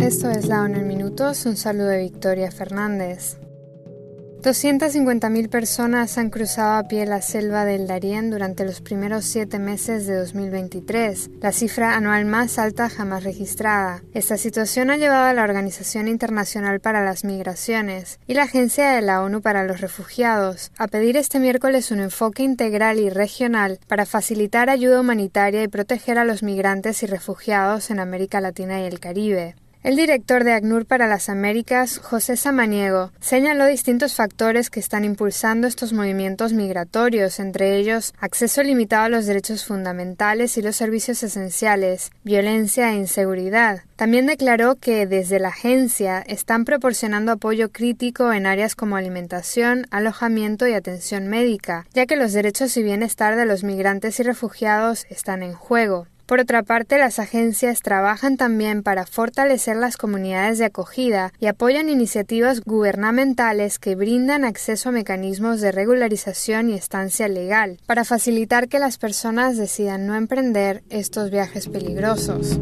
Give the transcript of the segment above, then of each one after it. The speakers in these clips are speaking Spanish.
Esto es La ONU en Minutos, un saludo de Victoria Fernández. 250.000 personas han cruzado a pie la selva del Darién durante los primeros siete meses de 2023, la cifra anual más alta jamás registrada. Esta situación ha llevado a la Organización Internacional para las Migraciones y la Agencia de la ONU para los Refugiados a pedir este miércoles un enfoque integral y regional para facilitar ayuda humanitaria y proteger a los migrantes y refugiados en América Latina y el Caribe. El director de ACNUR para las Américas, José Samaniego, señaló distintos factores que están impulsando estos movimientos migratorios, entre ellos acceso limitado a los derechos fundamentales y los servicios esenciales, violencia e inseguridad. También declaró que desde la agencia están proporcionando apoyo crítico en áreas como alimentación, alojamiento y atención médica, ya que los derechos y bienestar de los migrantes y refugiados están en juego. Por otra parte, las agencias trabajan también para fortalecer las comunidades de acogida y apoyan iniciativas gubernamentales que brindan acceso a mecanismos de regularización y estancia legal, para facilitar que las personas decidan no emprender estos viajes peligrosos.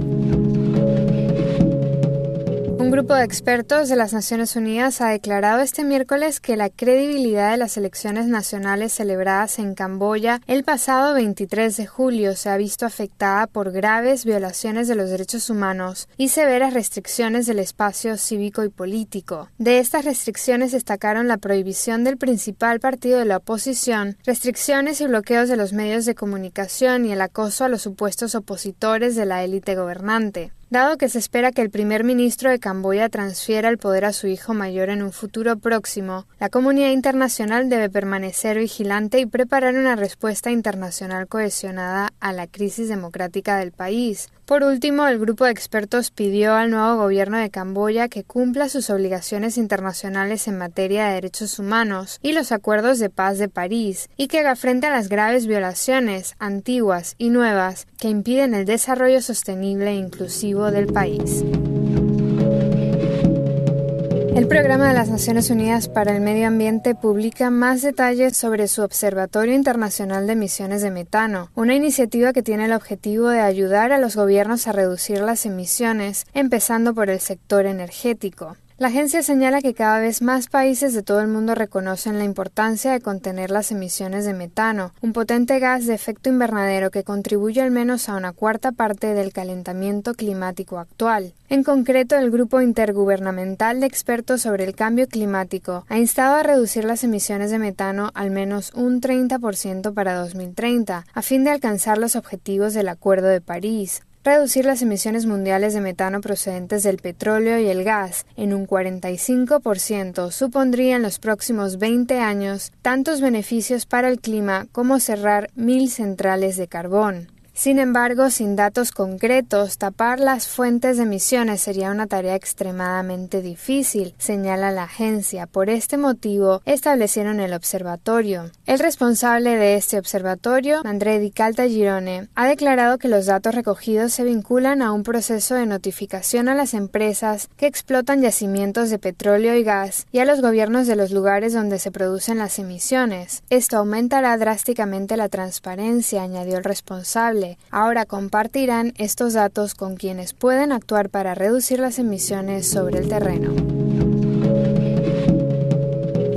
Un grupo de expertos de las Naciones Unidas ha declarado este miércoles que la credibilidad de las elecciones nacionales celebradas en Camboya el pasado 23 de julio se ha visto afectada por graves violaciones de los derechos humanos y severas restricciones del espacio cívico y político. De estas restricciones destacaron la prohibición del principal partido de la oposición, restricciones y bloqueos de los medios de comunicación y el acoso a los supuestos opositores de la élite gobernante. Dado que se espera que el primer ministro de Camboya transfiera el poder a su hijo mayor en un futuro próximo, la comunidad internacional debe permanecer vigilante y preparar una respuesta internacional cohesionada a la crisis democrática del país. Por último, el grupo de expertos pidió al nuevo gobierno de Camboya que cumpla sus obligaciones internacionales en materia de derechos humanos y los acuerdos de paz de París, y que haga frente a las graves violaciones, antiguas y nuevas, que impiden el desarrollo sostenible e inclusivo del país. El Programa de las Naciones Unidas para el Medio Ambiente publica más detalles sobre su Observatorio Internacional de Emisiones de Metano, una iniciativa que tiene el objetivo de ayudar a los gobiernos a reducir las emisiones, empezando por el sector energético. La agencia señala que cada vez más países de todo el mundo reconocen la importancia de contener las emisiones de metano, un potente gas de efecto invernadero que contribuye al menos a una cuarta parte del calentamiento climático actual. En concreto, el Grupo Intergubernamental de Expertos sobre el Cambio Climático ha instado a reducir las emisiones de metano al menos un 30% para 2030, a fin de alcanzar los objetivos del Acuerdo de París reducir las emisiones mundiales de metano procedentes del petróleo y el gas en un 45% supondría en los próximos 20 años tantos beneficios para el clima como cerrar mil centrales de carbón. Sin embargo, sin datos concretos, tapar las fuentes de emisiones sería una tarea extremadamente difícil, señala la agencia. Por este motivo, establecieron el observatorio. El responsable de este observatorio, André Di Calta Girone, ha declarado que los datos recogidos se vinculan a un proceso de notificación a las empresas que explotan yacimientos de petróleo y gas y a los gobiernos de los lugares donde se producen las emisiones. Esto aumentará drásticamente la transparencia, añadió el responsable Ahora compartirán estos datos con quienes pueden actuar para reducir las emisiones sobre el terreno.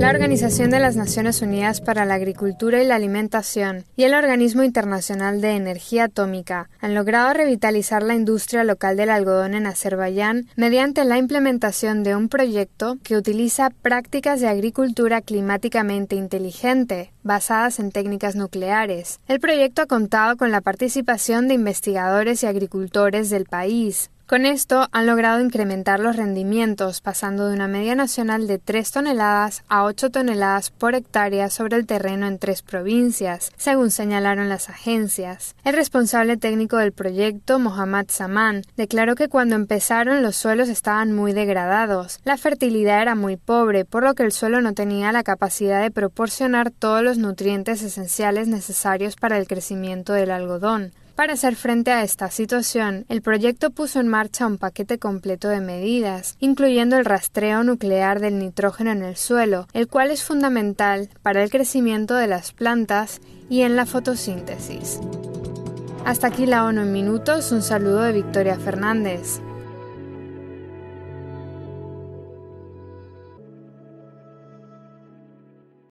La Organización de las Naciones Unidas para la Agricultura y la Alimentación y el Organismo Internacional de Energía Atómica han logrado revitalizar la industria local del algodón en Azerbaiyán mediante la implementación de un proyecto que utiliza prácticas de agricultura climáticamente inteligente, basadas en técnicas nucleares. El proyecto ha contado con la participación de investigadores y agricultores del país, con esto han logrado incrementar los rendimientos, pasando de una media nacional de 3 toneladas a 8 toneladas por hectárea sobre el terreno en tres provincias, según señalaron las agencias. El responsable técnico del proyecto, Mohammad Saman, declaró que cuando empezaron los suelos estaban muy degradados, la fertilidad era muy pobre, por lo que el suelo no tenía la capacidad de proporcionar todos los nutrientes esenciales necesarios para el crecimiento del algodón. Para hacer frente a esta situación, el proyecto puso en marcha un paquete completo de medidas, incluyendo el rastreo nuclear del nitrógeno en el suelo, el cual es fundamental para el crecimiento de las plantas y en la fotosíntesis. Hasta aquí la ONU en minutos, un saludo de Victoria Fernández.